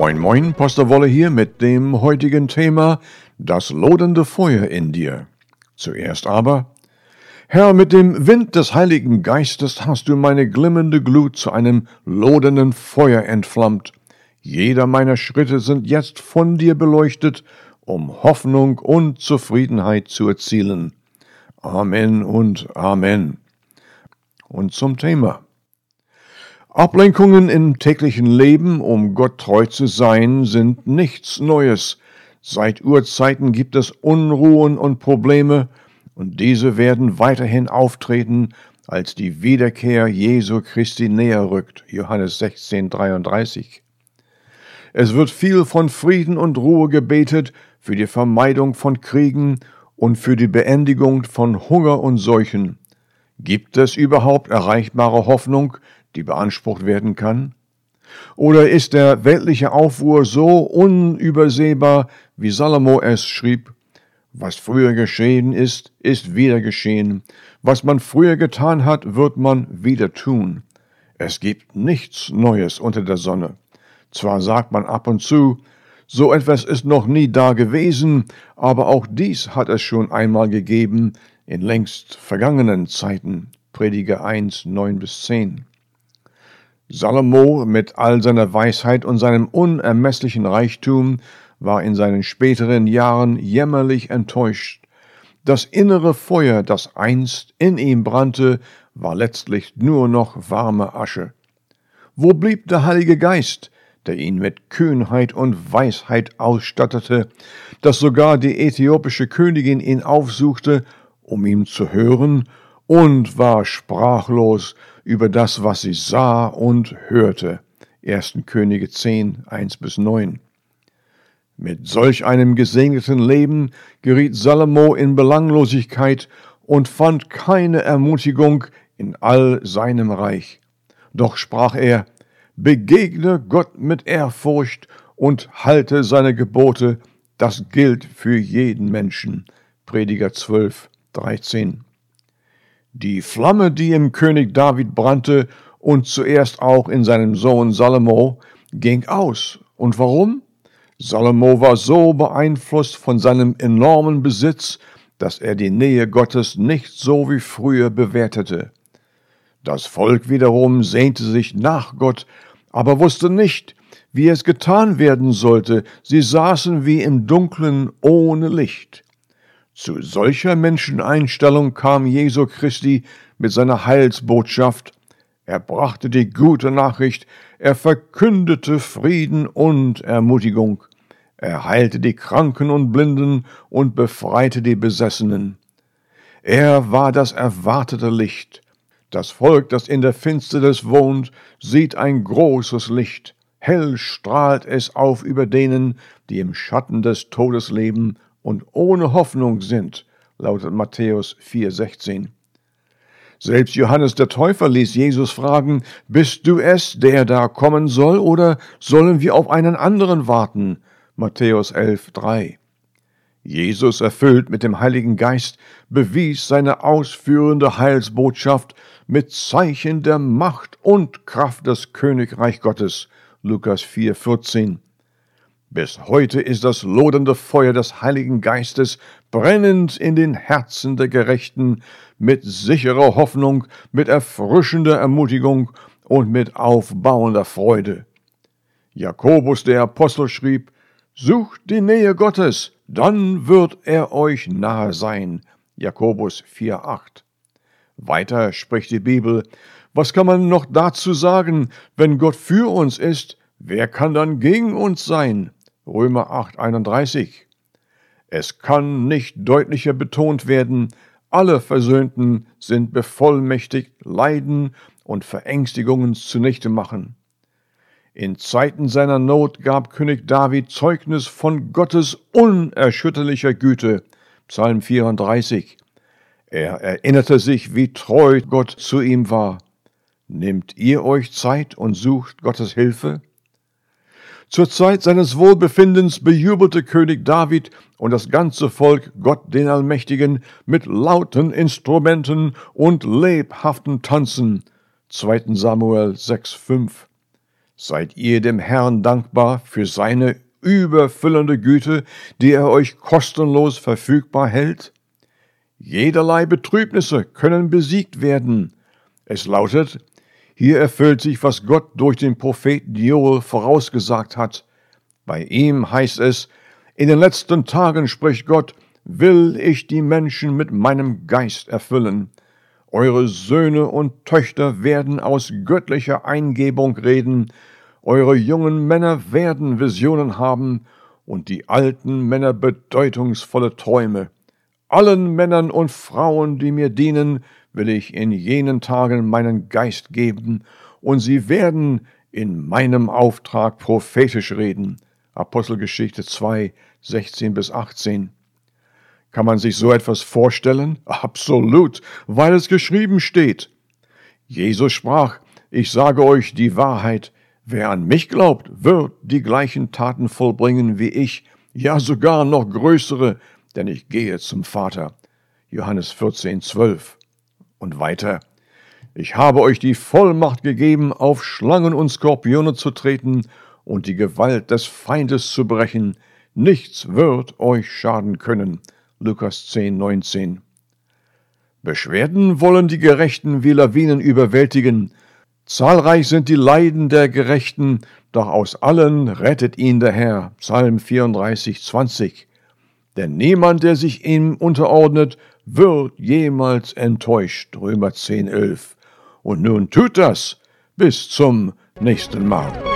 Moin Moin, Pastor Wolle hier mit dem heutigen Thema Das lodernde Feuer in dir. Zuerst aber, Herr, mit dem Wind des Heiligen Geistes hast du meine glimmende Glut zu einem lodernden Feuer entflammt. Jeder meiner Schritte sind jetzt von dir beleuchtet, um Hoffnung und Zufriedenheit zu erzielen. Amen und Amen. Und zum Thema. Ablenkungen im täglichen Leben, um Gott treu zu sein, sind nichts Neues. Seit Urzeiten gibt es Unruhen und Probleme, und diese werden weiterhin auftreten, als die Wiederkehr Jesu Christi näher rückt. Johannes 16, 33. Es wird viel von Frieden und Ruhe gebetet für die Vermeidung von Kriegen und für die Beendigung von Hunger und Seuchen. Gibt es überhaupt erreichbare Hoffnung, die beansprucht werden kann? Oder ist der weltliche Aufruhr so unübersehbar, wie Salomo es schrieb, was früher geschehen ist, ist wieder geschehen, was man früher getan hat, wird man wieder tun. Es gibt nichts Neues unter der Sonne. Zwar sagt man ab und zu, so etwas ist noch nie da gewesen, aber auch dies hat es schon einmal gegeben in längst vergangenen Zeiten. Prediger 1, 9 bis 10. Salomo mit all seiner Weisheit und seinem unermesslichen Reichtum war in seinen späteren Jahren jämmerlich enttäuscht. Das innere Feuer, das einst in ihm brannte, war letztlich nur noch warme Asche. Wo blieb der Heilige Geist, der ihn mit Kühnheit und Weisheit ausstattete, dass sogar die äthiopische Königin ihn aufsuchte, um ihm zu hören, und war sprachlos über das, was sie sah und hörte. 1. Könige 10, 1 bis 9. Mit solch einem gesegneten Leben geriet Salomo in Belanglosigkeit und fand keine Ermutigung in all seinem Reich. Doch sprach er, begegne Gott mit Ehrfurcht und halte seine Gebote, das gilt für jeden Menschen. Prediger 12, 13. Die Flamme, die im König David brannte und zuerst auch in seinem Sohn Salomo, ging aus. Und warum? Salomo war so beeinflusst von seinem enormen Besitz, dass er die Nähe Gottes nicht so wie früher bewertete. Das Volk wiederum sehnte sich nach Gott, aber wusste nicht, wie es getan werden sollte. Sie saßen wie im Dunklen ohne Licht. Zu solcher Menscheneinstellung kam Jesu Christi mit seiner Heilsbotschaft. Er brachte die gute Nachricht, er verkündete Frieden und Ermutigung. Er heilte die Kranken und Blinden und befreite die Besessenen. Er war das erwartete Licht. Das Volk, das in der Finsternis wohnt, sieht ein großes Licht. Hell strahlt es auf über denen, die im Schatten des Todes leben und ohne Hoffnung sind, lautet Matthäus 4,16. Selbst Johannes der Täufer ließ Jesus fragen, Bist du es, der da kommen soll, oder sollen wir auf einen anderen warten? Matthäus 11,3. Jesus, erfüllt mit dem Heiligen Geist, bewies seine ausführende Heilsbotschaft mit Zeichen der Macht und Kraft des Königreich Gottes. Lukas 4,14. Bis heute ist das lodernde Feuer des Heiligen Geistes brennend in den Herzen der Gerechten, mit sicherer Hoffnung, mit erfrischender Ermutigung und mit aufbauender Freude. Jakobus der Apostel schrieb, Sucht die Nähe Gottes, dann wird er euch nahe sein. Jakobus 4,8. Weiter spricht die Bibel, was kann man noch dazu sagen, wenn Gott für uns ist, wer kann dann gegen uns sein? Römer 8, 31. Es kann nicht deutlicher betont werden, alle Versöhnten sind bevollmächtigt, Leiden und Verängstigungen zunichte machen. In Zeiten seiner Not gab König David Zeugnis von Gottes unerschütterlicher Güte. Psalm 34. Er erinnerte sich, wie treu Gott zu ihm war. Nehmt ihr euch Zeit und sucht Gottes Hilfe? Zur Zeit seines Wohlbefindens bejubelte König David und das ganze Volk Gott den Allmächtigen mit lauten Instrumenten und lebhaften Tanzen. 2. Samuel 6,5 Seid ihr dem Herrn dankbar für seine überfüllende Güte, die er euch kostenlos verfügbar hält? Jederlei Betrübnisse können besiegt werden. Es lautet, hier erfüllt sich, was Gott durch den Propheten Joel vorausgesagt hat. Bei ihm heißt es, in den letzten Tagen spricht Gott, will ich die Menschen mit meinem Geist erfüllen. Eure Söhne und Töchter werden aus göttlicher Eingebung reden, eure jungen Männer werden Visionen haben und die alten Männer bedeutungsvolle Träume. Allen Männern und Frauen, die mir dienen, will ich in jenen Tagen meinen Geist geben, und sie werden in meinem Auftrag prophetisch reden. Apostelgeschichte 2, 16 bis 18. Kann man sich so etwas vorstellen? Absolut, weil es geschrieben steht. Jesus sprach, ich sage euch die Wahrheit, wer an mich glaubt, wird die gleichen Taten vollbringen wie ich, ja sogar noch größere, denn ich gehe zum Vater. Johannes 14, 12. Und weiter. Ich habe euch die Vollmacht gegeben, auf Schlangen und Skorpione zu treten und die Gewalt des Feindes zu brechen. Nichts wird euch schaden können. Lukas 10, 19. Beschwerden wollen die Gerechten wie Lawinen überwältigen. Zahlreich sind die Leiden der Gerechten, doch aus allen rettet ihn der Herr. Psalm 34, 20 denn niemand, der sich ihm unterordnet, wird jemals enttäuscht. Römer 10, 11. Und nun tut das. Bis zum nächsten Mal.